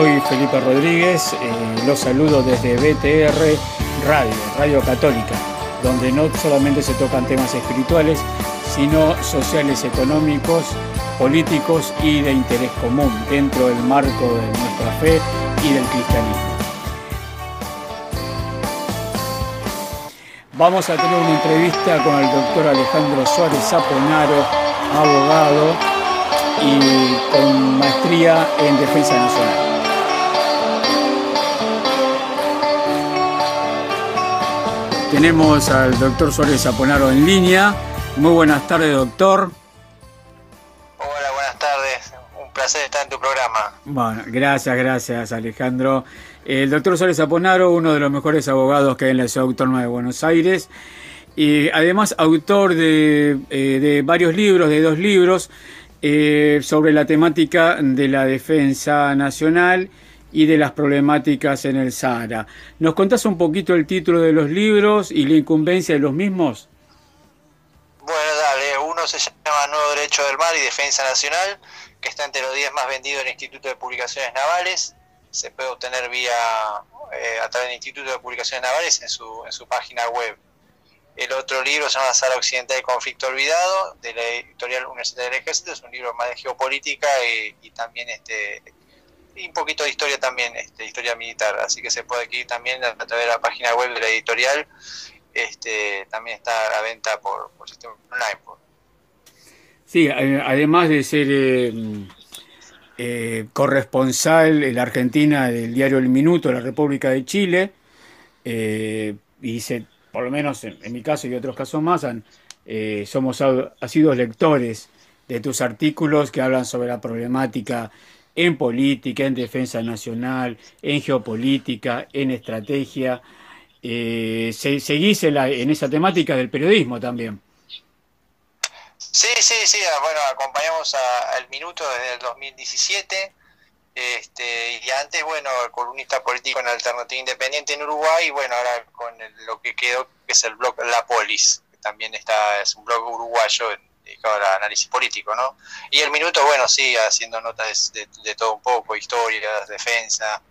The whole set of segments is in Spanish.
soy Felipe Rodríguez, eh, los saludo desde BTR Radio, Radio Católica, donde no solamente se tocan temas espirituales, sino sociales, económicos, políticos y de interés común dentro del marco de nuestra fe y del cristianismo. Vamos a tener una entrevista con el doctor Alejandro Suárez Zaponaro, abogado y con maestría en defensa nacional. Tenemos al doctor Suárez Zaponaro en línea. Muy buenas tardes, doctor. Hola, buenas tardes. Un placer estar en tu programa. Bueno, gracias, gracias, Alejandro. El doctor Suárez Zaponaro, uno de los mejores abogados que hay en la Ciudad Autónoma de Buenos Aires. Y además autor de, eh, varios libros, de dos libros, eh, sobre la temática de la defensa nacional y de las problemáticas en el Sahara. ¿Nos contás un poquito el título de los libros y la incumbencia de los mismos? Bueno, dale, uno se llama Nuevo Derecho del Mar y Defensa Nacional, que está entre los 10 más vendidos del Instituto de Publicaciones Navales. Se puede obtener vía eh, a través del Instituto de Publicaciones Navales en su, en su página web. El otro libro se llama Sahara Occidental y Conflicto Olvidado, de la editorial Universidad del Ejército, es un libro más de geopolítica y, y también este y un poquito de historia también, este, historia militar, así que se puede aquí también a través de la página web de la editorial, este, también está a la venta por, sistema online. Sí, eh, además de ser eh, eh, corresponsal en la Argentina del diario El Minuto de la República de Chile, y se, por lo menos en, mi caso y otros casos más, han, somos ha sido lectores de tus artículos que hablan sobre la problemática en política, en defensa nacional, en geopolítica, en estrategia. Eh, ¿Seguís en, esa temática del periodismo también? Sí, sí, sí, ah, bueno, acompañamos al Minuto desde el 2017. Este, y antes, bueno, columnista político en Alternativa Independiente en Uruguay, y bueno, ahora con lo que quedó, que es el blog La Polis, que también está, es un blog uruguayo en, dedicado al análisis político, ¿no? Y el minuto, bueno, sí, haciendo notas de, todo un poco, historias, defensa,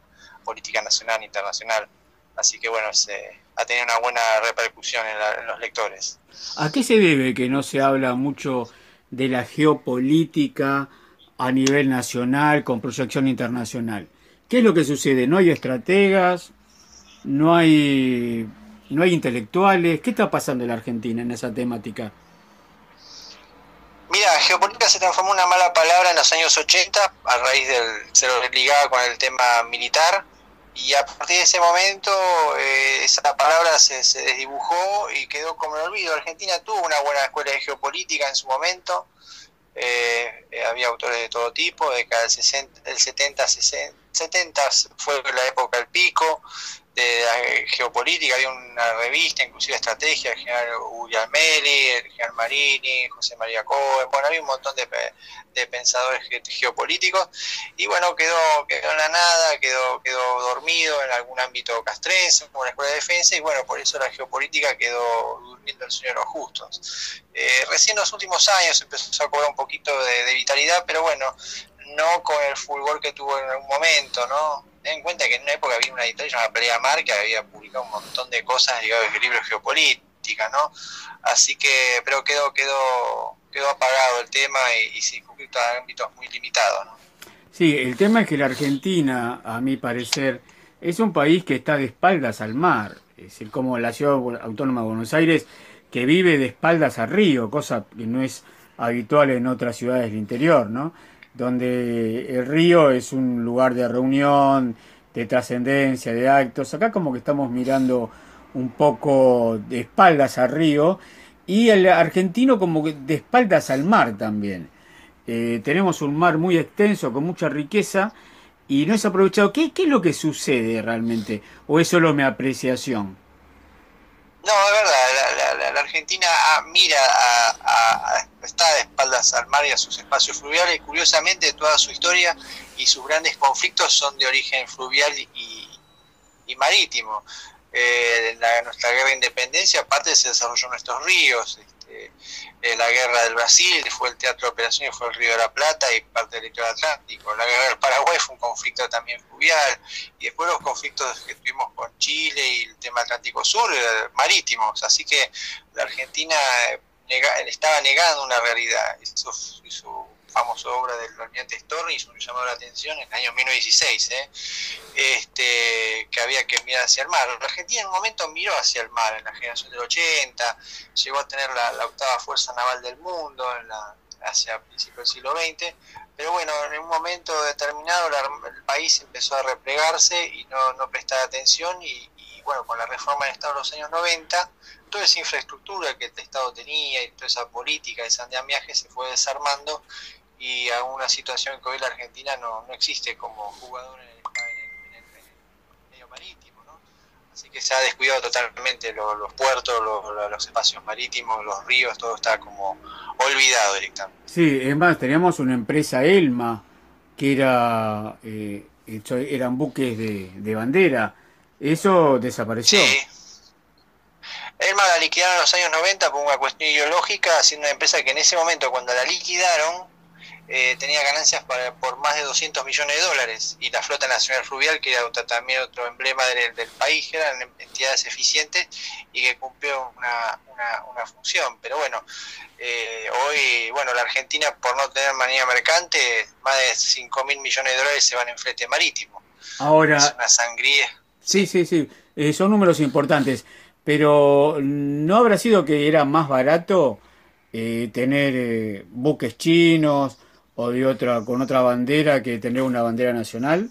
política nacional, internacional. Así que bueno, se, ha tenido una buena repercusión en, los lectores. ¿A qué se debe que no se habla mucho de la geopolítica a nivel nacional con proyección internacional? ¿Qué es lo que sucede? ¿No hay estrategas? ¿No hay, no hay intelectuales? ¿Qué está pasando en la Argentina en esa temática? Mira, geopolítica se transformó en una mala palabra en los años 80 a raíz del ser ligada con el tema militar. Y a partir de ese momento eh, esa palabra se, desdibujó y quedó como el olvido. Argentina tuvo una buena escuela de geopolítica en su momento, eh, eh, había autores de todo tipo, de cada 60, el 70, 60, 70 fue la época del pico, de la geopolítica, había una revista, inclusive estrategia, el general Uri Almeli, el general Marini, José María Cohen, bueno, había un montón de, pensadores geopolíticos, y bueno, quedó, quedó en la nada, quedó, quedó dormido en algún ámbito castrense, como la Escuela de Defensa, y bueno, por eso la geopolítica quedó durmiendo el sueño de. Eh, recién en los últimos años empezó a cobrar un poquito de, de vitalidad, pero bueno, no con el fulgor que tuvo en algún momento, ¿no? Ten en cuenta que en una época había una editorial llamada Pelea Mar que había publicado un montón de cosas ligadas a libros geopolítica, ¿no? Así que, pero quedó, quedó, quedó apagado el tema y, y circunscrito a ámbitos muy limitados, ¿no? Sí, el tema es que la Argentina, a mi parecer, es un país que está de espaldas al mar, es decir, como la ciudad autónoma de Buenos Aires, que vive de espaldas al río, cosa que no es habitual en otras ciudades del interior, ¿no? Donde el río es un lugar de reunión, de trascendencia, de actos. Acá como que estamos mirando un poco de espaldas al río y el argentino como que de espaldas al mar también. Eh, tenemos un mar muy extenso, con mucha riqueza y no es aprovechado. ¿Qué, ¿Qué, es lo que sucede realmente? ¿O es solo mi apreciación? No, es verdad, la, Argentina ah, mira, a, está de espaldas al mar y a sus espacios fluviales. Curiosamente, toda su historia y sus grandes conflictos son de origen fluvial y, marítimo. Eh, en nuestra guerra de independencia, aparte se desarrolló nuestros ríos. Este, la guerra del Brasil, fue el Teatro de Operaciones, fue el Río de la Plata y parte del litoral Atlántico. La guerra del Paraguay fue un conflicto también fluvial. Y después los conflictos que tuvimos con Chile y el tema Atlántico Sur, marítimos. Así que la Argentina estaba negando una realidad. Eso, eso famosa obra del almirante Storni, hizo un llamado la atención en el año 1916, ¿eh? este, que había que mirar hacia el mar. Argentina en un momento miró hacia el mar, en la generación del 80, llegó a tener la, octava fuerza naval del mundo en la, hacia principios del siglo XX, pero bueno, en un momento determinado el país empezó a replegarse y no, no prestar atención y bueno, con la reforma del Estado de los años 90, toda esa infraestructura que el Estado tenía y toda esa política de andamiaje se fue desarmando y a una situación que hoy la Argentina no, no existe como jugador en el, medio marítimo. ¿no? Así que se ha descuidado totalmente los, puertos, los, espacios marítimos, los ríos, todo está como olvidado directamente. Sí, es más, teníamos una empresa Elma que era eh, eran buques de bandera. Eso desapareció. Sí. Elma la liquidaron en los años 90 por una cuestión ideológica, siendo una empresa que en ese momento, cuando la liquidaron, eh, tenía ganancias por más de 200 millones de dólares y la Flota Nacional Fluvial, que era también otro emblema del, país, que eran entidades eficientes y que cumplió una, una, función. Pero bueno, eh, hoy, bueno, la Argentina, por no tener manía mercante, más de 5 mil millones de dólares se van en flete marítimo. Ahora, es una sangría. Sí, sí, sí, eh, son números importantes, pero ¿no habrá sido que era más barato tener buques chinos? o de otra con otra bandera que tener una bandera nacional?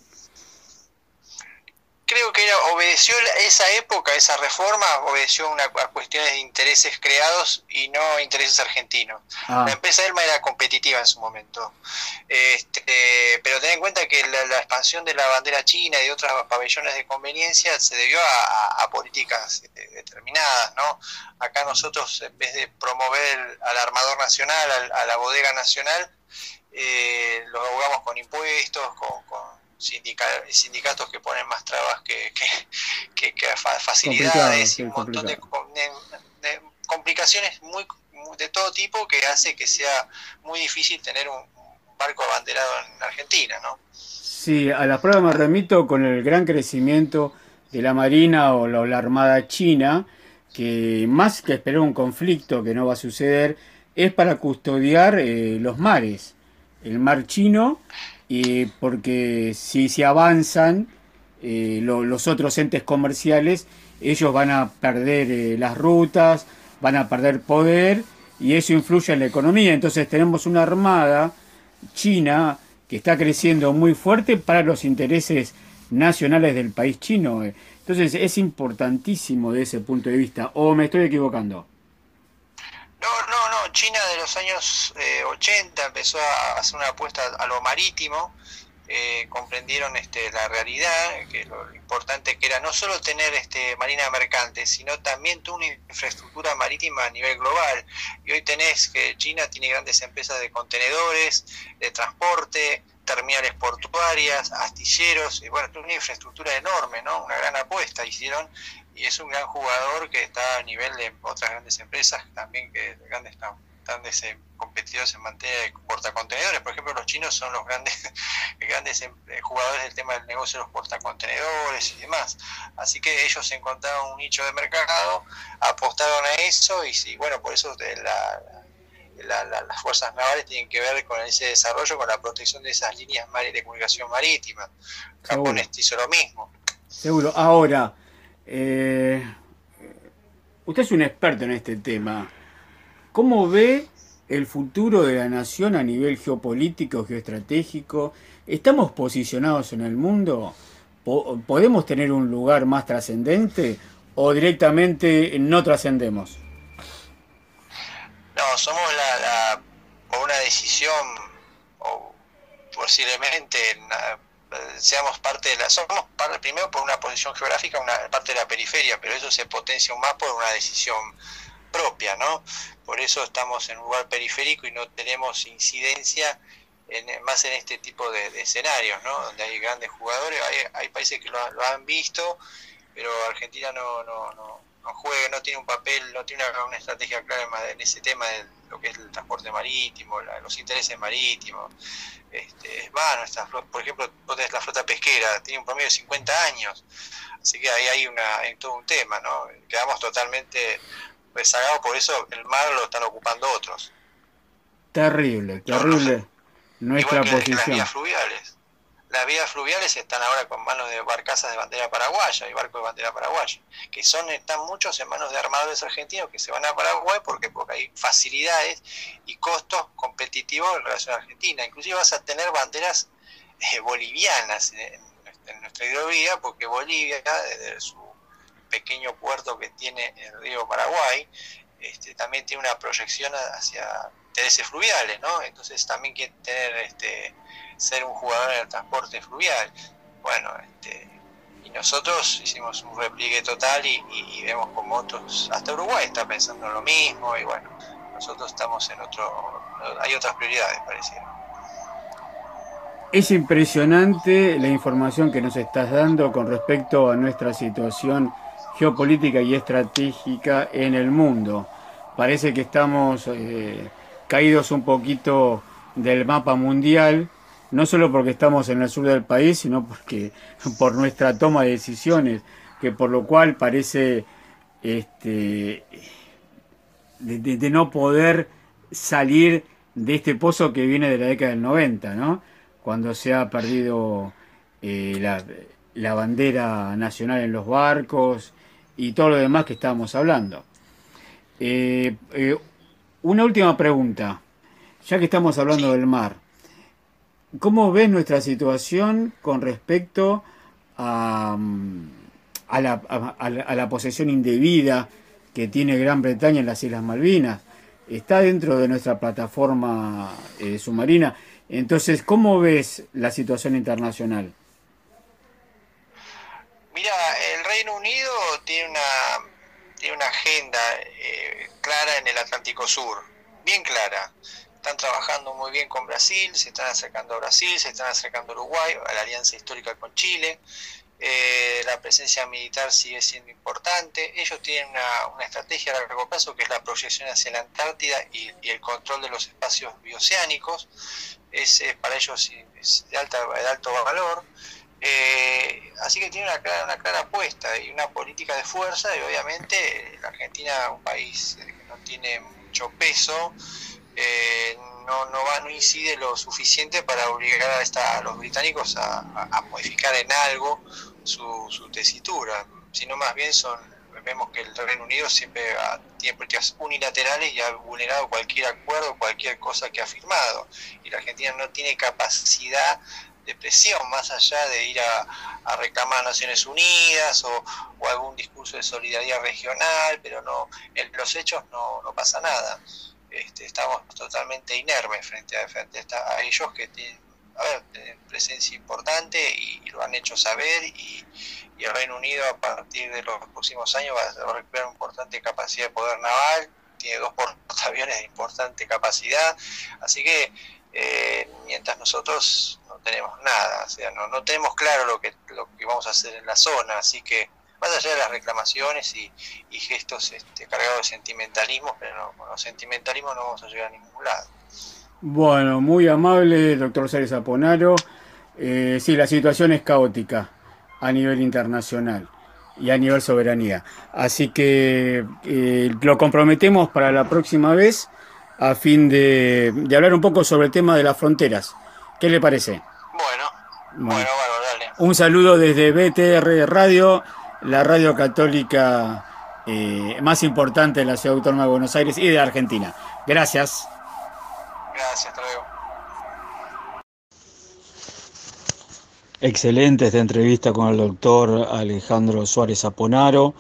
Creo que obedeció esa época, esa reforma, obedeció una, a cuestiones de intereses creados y no intereses argentinos. Ah. La empresa Elma era competitiva en su momento. Este, pero ten en cuenta que la, expansión de la bandera china y de otros pabellones de conveniencia se debió a, políticas eh, determinadas. ¿no? Acá nosotros, en vez de promover al armador nacional, a la bodega nacional, eh, los abogamos con impuestos, con, sindicatos que ponen más trabas que, facilidades y un montón de, complicaciones muy de todo tipo que hace que sea muy difícil tener un, barco abanderado en Argentina, ¿no? Sí, a la prueba me remito con el gran crecimiento de la Marina o la, Armada China, que más que esperar un conflicto que no va a suceder, es para custodiar eh, los mares el mar chino, y porque si se avanzan eh, los otros entes comerciales, ellos van a perder eh, las rutas, van a perder poder y eso influye en la economía. Entonces tenemos una armada china que está creciendo muy fuerte para los intereses nacionales del país chino. Entonces es importantísimo de ese punto de vista. ¿O me estoy equivocando? China de los años 80 eh, empezó a hacer una apuesta a lo marítimo. Eh, comprendieron este, la realidad, que lo importante que era no solo tener este, marina mercante, sino también toda una infraestructura marítima a nivel global. Y hoy tenés que China tiene grandes empresas de contenedores, de transporte, terminales portuarias, astilleros, y bueno, una infraestructura enorme, ¿no? Una gran apuesta hicieron y es un gran jugador que está a nivel de otras grandes empresas también que grandes grandes eh, competidores en materia de portacontenedores. Por ejemplo, los chinos son los grandes grandes em, eh, jugadores del tema del negocio de los portacontenedores y demás. Así que ellos encontraron un nicho de mercado, apostaron a eso y bueno, por eso la, las fuerzas navales tienen que ver con ese desarrollo, con la protección de esas líneas de comunicación marítima. Japón hizo lo mismo. Seguro. Ahora, eh, usted es un experto en este tema. ¿Cómo ve el futuro de la nación a nivel geopolítico, geoestratégico? ¿Estamos posicionados en el mundo? ¿Podemos tener un lugar más trascendente o directamente no trascendemos? No, somos la, por una decisión, o posiblemente seamos parte de la somos parte, primero por una posición geográfica una parte de la periferia pero eso se potencia aún más por una decisión propia no por eso estamos en un lugar periférico y no tenemos incidencia en, más en este tipo de, escenarios no donde hay grandes jugadores hay, hay países que lo, han visto pero Argentina no, no, no, juega, no tiene un papel, no tiene una, estrategia clara en ese tema de lo que es el transporte marítimo, los intereses marítimos. Este, es vano, esta, por ejemplo, la flota pesquera, tiene un promedio de 50 años, así que ahí hay, una, hay todo un tema, ¿no? Quedamos totalmente rezagados, por eso el mar lo están ocupando otros. Terrible, terrible nuestra posición. las fluviales las vías fluviales están ahora con manos de barcazas de bandera paraguaya y barcos de bandera paraguaya, que son están muchos en manos de armadores argentinos que se van a Paraguay porque, porque hay facilidades y costos competitivos en relación a Argentina. Inclusive vas a tener banderas eh, bolivianas en, nuestra hidrovía porque Bolivia, desde su pequeño puerto que tiene en el río Paraguay, este, también tiene una proyección hacia intereses fluviales, ¿no? Entonces también quiere tener este ser un jugador en el transporte fluvial. Bueno, este, y nosotros hicimos un repliegue total y, vemos como otros, hasta Uruguay está pensando en lo mismo y bueno, nosotros estamos en otro, hay otras prioridades pareciera. Es impresionante la información que nos estás dando con respecto a nuestra situación geopolítica y estratégica en el mundo. Parece que estamos eh, caídos un poquito del mapa mundial no solo porque estamos en el sur del país, sino porque por nuestra toma de decisiones, que por lo cual parece este, de, no poder salir de este pozo que viene de la década del 90, ¿no? cuando se ha perdido eh, la, bandera nacional en los barcos y todo lo demás que estábamos hablando. Eh, eh, una última pregunta, ya que estamos hablando del mar. ¿Cómo ves nuestra situación con respecto a, la, posesión indebida que tiene Gran Bretaña en las Islas Malvinas? Está dentro de nuestra plataforma eh, submarina. Entonces, ¿cómo ves la situación internacional? Mira, el Reino Unido tiene una, tiene una agenda eh, clara en el Atlántico Sur, bien clara están trabajando muy bien con Brasil, se están acercando a Brasil, se están acercando a Uruguay, a la alianza histórica con Chile. Eh, la presencia militar sigue siendo importante. Ellos tienen una, estrategia a largo plazo que es la proyección hacia la Antártida y, el control de los espacios bioceánicos. Es, para ellos de, alta, de alto valor. Eh, así que tiene una clara, una clara apuesta y una política de fuerza y obviamente la Argentina, un país que no tiene mucho peso, eh, no, no, va, no incide lo suficiente para obligar a, esta, los británicos a, modificar en algo su, su, tesitura, sino más bien son vemos que el Reino Unido siempre tiene políticas unilaterales y ha vulnerado cualquier acuerdo, cualquier cosa que ha firmado. Y la Argentina no tiene capacidad de presión más allá de ir a, reclamar a Naciones Unidas o, algún discurso de solidaridad regional, pero no en los hechos no, no pasa nada. Este, estamos totalmente inermes frente a, frente a, ellos que tienen, presencia importante y, lo han hecho saber y, el Reino Unido a partir de los próximos años va a recuperar una importante capacidad de poder naval, tiene dos portaaviones de importante capacidad, así que eh, mientras nosotros no tenemos nada, o sea, no, no tenemos claro lo que, lo que vamos a hacer en la zona, así que más allá de las reclamaciones y, gestos este, cargados de sentimentalismo, pero no, con los sentimentalismos no vamos a llegar a ningún lado. Bueno, muy amable, doctor César Aponaro. Eh, sí, la situación es caótica a nivel internacional y a nivel soberanía. Así que eh, lo comprometemos para la próxima vez a fin de, hablar un poco sobre el tema de las fronteras. ¿Qué le parece? Bueno, bueno, bueno, dale. Un saludo desde BTR Radio la radio católica eh, más importante de la ciudad autónoma de Buenos Aires y de Argentina. Gracias. Gracias, hasta luego. Excelente esta entrevista con el doctor Alejandro Suárez Aponaro.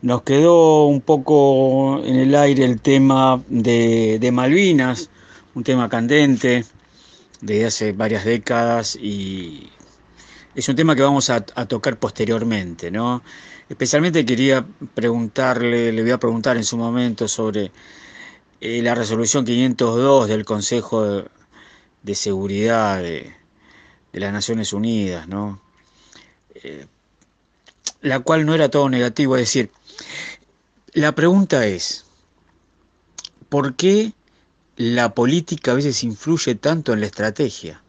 Nos quedó un poco en el aire el tema de, Malvinas, un tema candente desde hace varias décadas y es un tema que vamos a, tocar posteriormente, ¿no? Especialmente quería preguntarle, le voy a preguntar en su momento sobre eh, la resolución 502 del Consejo de, Seguridad de, las Naciones Unidas, ¿no? Eh, la cual no era todo negativo, es decir, la pregunta es, ¿por qué la política a veces influye tanto en la estrategia?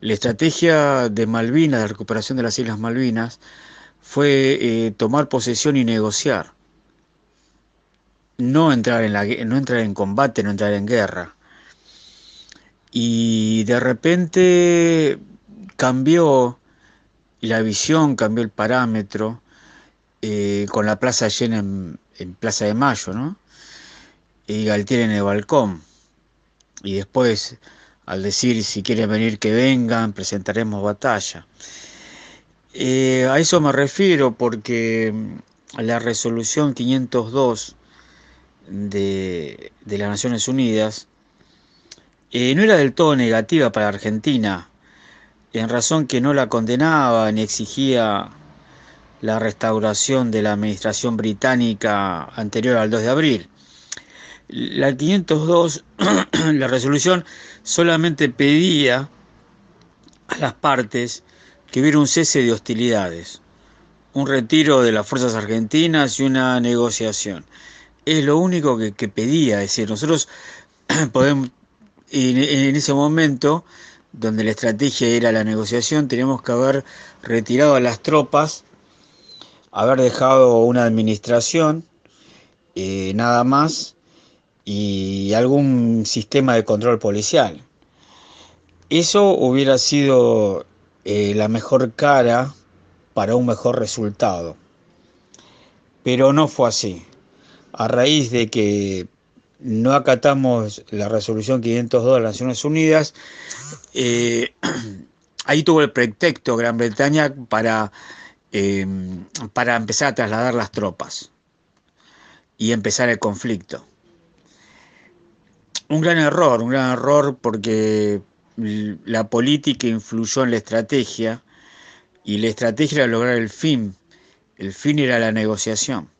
La estrategia de Malvinas, de recuperación de las Islas Malvinas, fue eh, tomar posesión y negociar. No entrar, en la, no entrar en combate, no entrar en guerra. Y de repente cambió la visión, cambió el parámetro, eh, con la plaza llena en, Plaza de Mayo, ¿no? Y Galtier en el balcón. Y después, al decir si quieren venir que vengan, presentaremos batalla. Eh, a eso me refiero porque mm, la resolución 502 de, las Naciones Unidas eh, no era del todo negativa para Argentina, en razón que no la condenaba ni exigía la restauración de la administración británica anterior al 2 de abril. La 502, la resolución, solamente pedía a las partes que hubiera un cese de hostilidades, un retiro de las fuerzas argentinas y una negociación. Es lo único que, pedía, es decir, nosotros podemos, en ese momento, donde la estrategia era la negociación, teníamos que haber retirado a las tropas haber dejado una administración, eh, nada más, y algún sistema de control policial. Eso hubiera sido eh, la mejor cara para un mejor resultado. Pero no fue así. A raíz de que no acatamos la resolución 502 de las Naciones Unidas, eh, ahí tuvo el pretexto Gran Bretaña para Em, para empezar a trasladar las tropas y empezar el conflicto. Un gran error, un gran error porque la política influyó en la estrategia y la estrategia era lograr el fin. El fin era la negociación.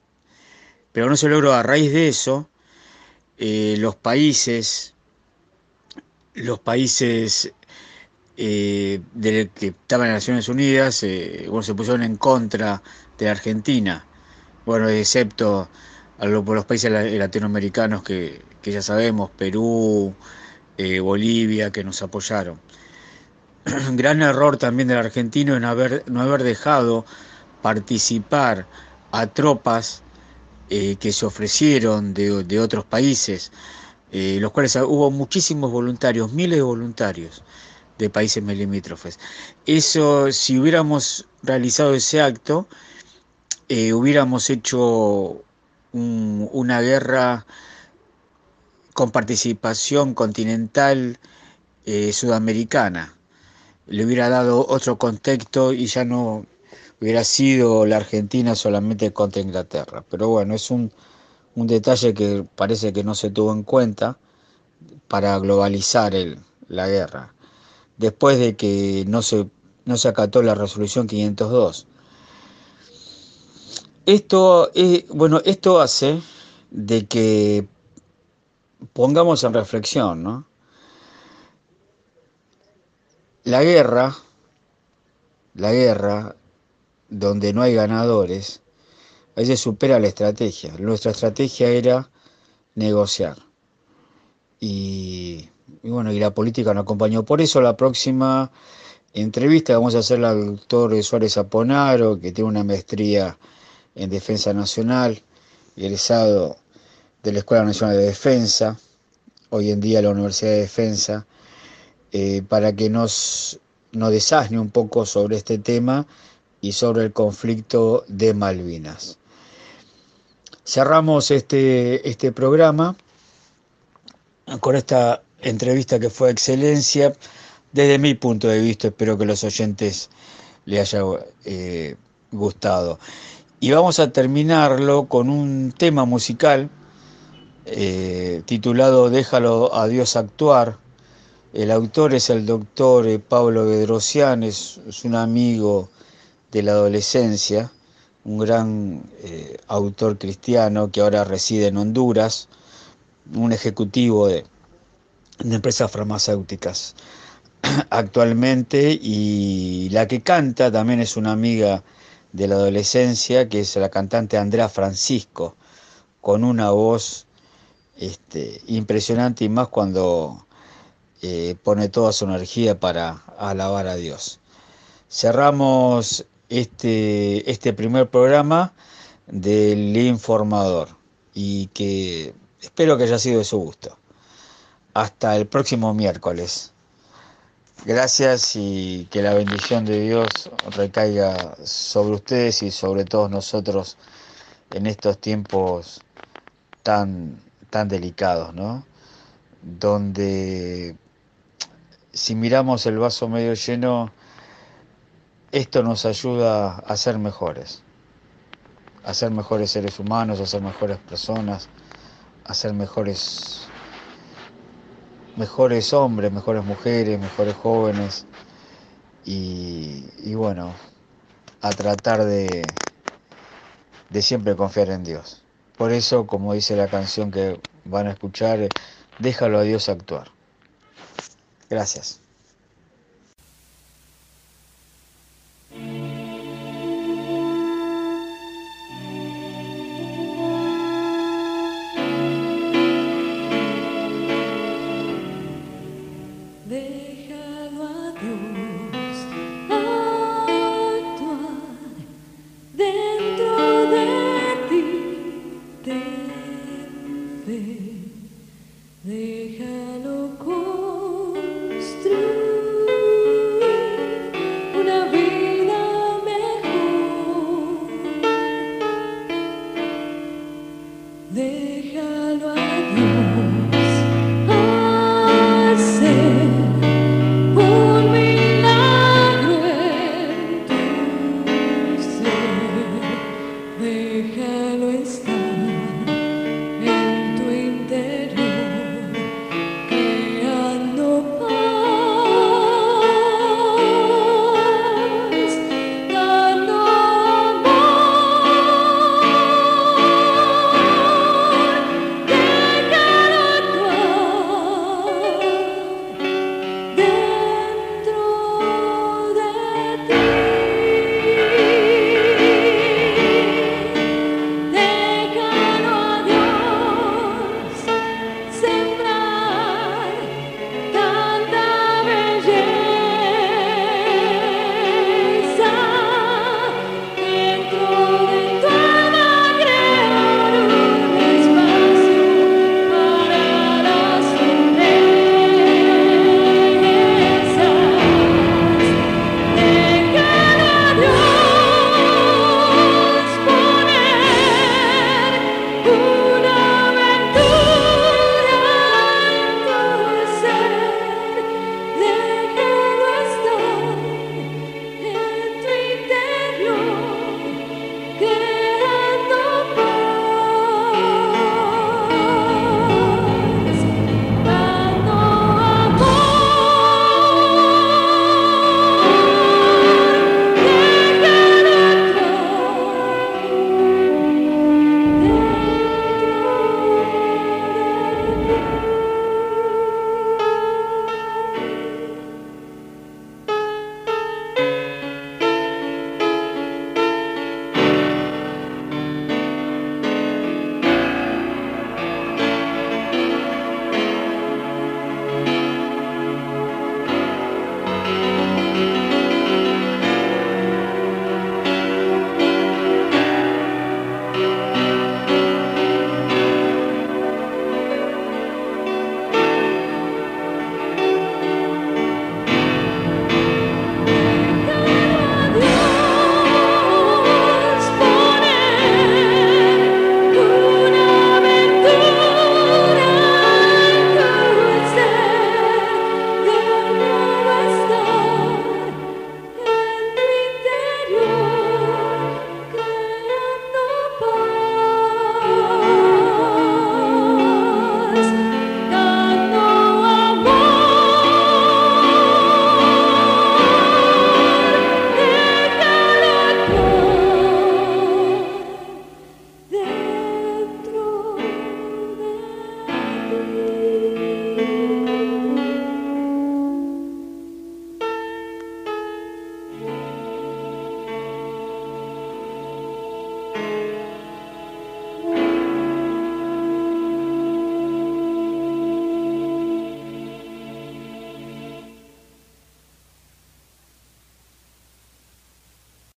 Pero no se logró. A raíz de eso, eh, los países, los países eh, del que estaban en Naciones Unidas, eh, se pusieron en contra de la Argentina, bueno, excepto a los, países latinoamericanos que, ya sabemos, Perú, eh, Bolivia, que nos apoyaron. Gran error también del argentino en haber, no haber dejado participar a tropas que se ofrecieron de, de otros países, los cuales hubo muchísimos voluntarios, miles de voluntarios de países limítrofes. Eso, si hubiéramos realizado ese acto, eh, hubiéramos hecho una guerra con participación continental eh, sudamericana. Le hubiera dado otro contexto y ya no hubiera sido la Argentina solamente contra Inglaterra. Pero bueno, es un, un detalle que parece que no se tuvo en cuenta para globalizar la guerra después de que no se, no se acató la resolución 502. Esto, bueno, esto hace de que pongamos en reflexión, ¿no? La guerra, la guerra, donde no hay ganadores, a veces supera la estrategia. Nuestra estrategia era negociar. Y bueno, y la política nos acompañó. Por eso la próxima entrevista vamos a hacer al doctor Suárez Aponaro, que tiene una maestría en Defensa Nacional, egresado de la Escuela Nacional de Defensa, hoy en día la Universidad de Defensa, eh, para que nos, nos desasne un poco sobre este tema y sobre el conflicto de Malvinas. Cerramos este, este programa con esta entrevista que fue excelencia desde mi punto de vista. Espero que los oyentes le haya eh, gustado. Y vamos a terminarlo con un tema musical eh, titulado Déjalo a Dios actuar. El autor es el doctor eh, Pablo Bedrosian, es, un amigo de la adolescencia, un gran autor cristiano que ahora reside en Honduras, un ejecutivo de, de empresas farmacéuticas actualmente y la que canta también es una amiga de la adolescencia que es la cantante Andrea Francisco, con una voz este, impresionante y más cuando eh, pone toda su energía para alabar a Dios. Cerramos este, este primer programa del informador y que espero que haya sido de su gusto. Hasta el próximo miércoles. Gracias y que la bendición de Dios recaiga sobre ustedes y sobre todos nosotros en estos tiempos tan, tan delicados, ¿no? Donde si miramos el vaso medio lleno, esto nos ayuda a ser mejores, a ser mejores seres humanos, a ser mejores personas, a ser mejores mejores hombres, mejores mujeres, mejores jóvenes y, y bueno, a tratar de, de siempre confiar en Dios. Por eso, como dice la canción que van a escuchar, déjalo a Dios actuar. Gracias.